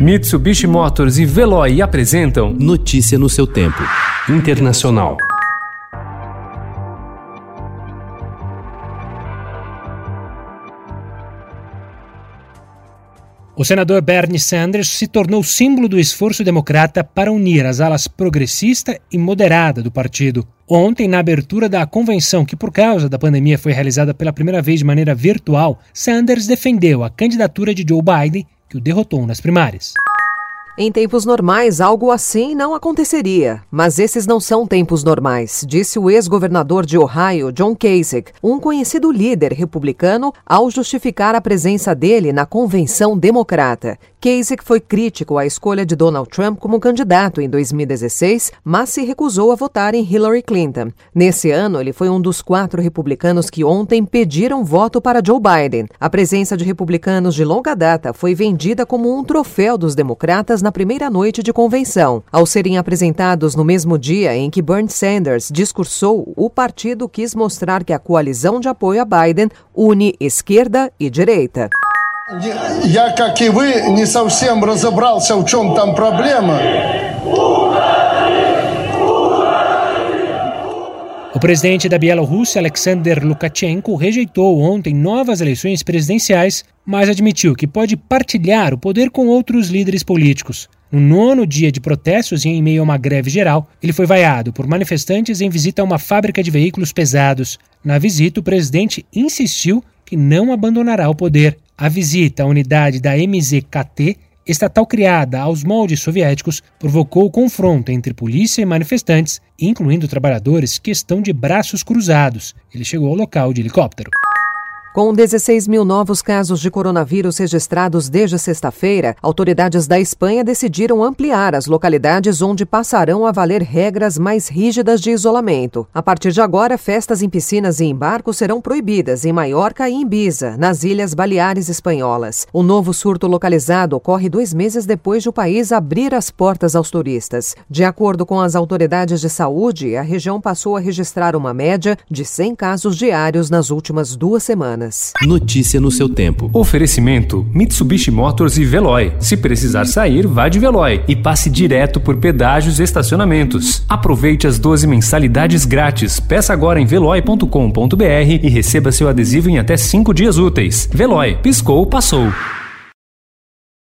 Mitsubishi Motors e Veloy apresentam Notícia no seu tempo. Internacional. O senador Bernie Sanders se tornou símbolo do esforço democrata para unir as alas progressista e moderada do partido. Ontem, na abertura da convenção, que por causa da pandemia foi realizada pela primeira vez de maneira virtual, Sanders defendeu a candidatura de Joe Biden, que o derrotou nas primárias. Em tempos normais, algo assim não aconteceria. Mas esses não são tempos normais, disse o ex-governador de Ohio, John Kasich, um conhecido líder republicano, ao justificar a presença dele na convenção democrata. Kasich foi crítico à escolha de Donald Trump como candidato em 2016, mas se recusou a votar em Hillary Clinton. Nesse ano, ele foi um dos quatro republicanos que ontem pediram voto para Joe Biden. A presença de republicanos de longa data foi vendida como um troféu dos democratas na primeira noite de convenção. Ao serem apresentados no mesmo dia em que Bernie Sanders discursou, o partido quis mostrar que a coalizão de apoio a Biden une esquerda e direita Я, как и вы, не совсем разобрался, в чем там проблема. O presidente da Bielorrússia, Alexander Lukashenko, rejeitou ontem novas eleições presidenciais, mas admitiu que pode partilhar o poder com outros líderes políticos. No nono dia de protestos e em meio a uma greve geral, ele foi vaiado por manifestantes em visita a uma fábrica de veículos pesados. Na visita, o presidente insistiu que não abandonará o poder. a visita à unidade da MZKT, estatal criada aos moldes soviéticos, provocou confronto entre polícia e manifestantes, incluindo trabalhadores que estão de braços cruzados. Ele chegou ao local de helicóptero. Com 16 mil novos casos de coronavírus registrados desde sexta-feira, autoridades da Espanha decidiram ampliar as localidades onde passarão a valer regras mais rígidas de isolamento. A partir de agora, festas em piscinas e em barcos serão proibidas em Maiorca e em Ibiza, nas Ilhas Baleares Espanholas. O novo surto localizado ocorre dois meses depois de o país abrir as portas aos turistas. De acordo com as autoridades de saúde, a região passou a registrar uma média de 100 casos diários nas últimas duas semanas semanas. Notícia no seu tempo. Oferecimento: Mitsubishi Motors e Veloy. Se precisar sair, vá de Veloy e passe direto por pedágios e estacionamentos. Aproveite as 12 mensalidades grátis. Peça agora em veloy.com.br e receba seu adesivo em até 5 dias úteis. Veloy, piscou, passou.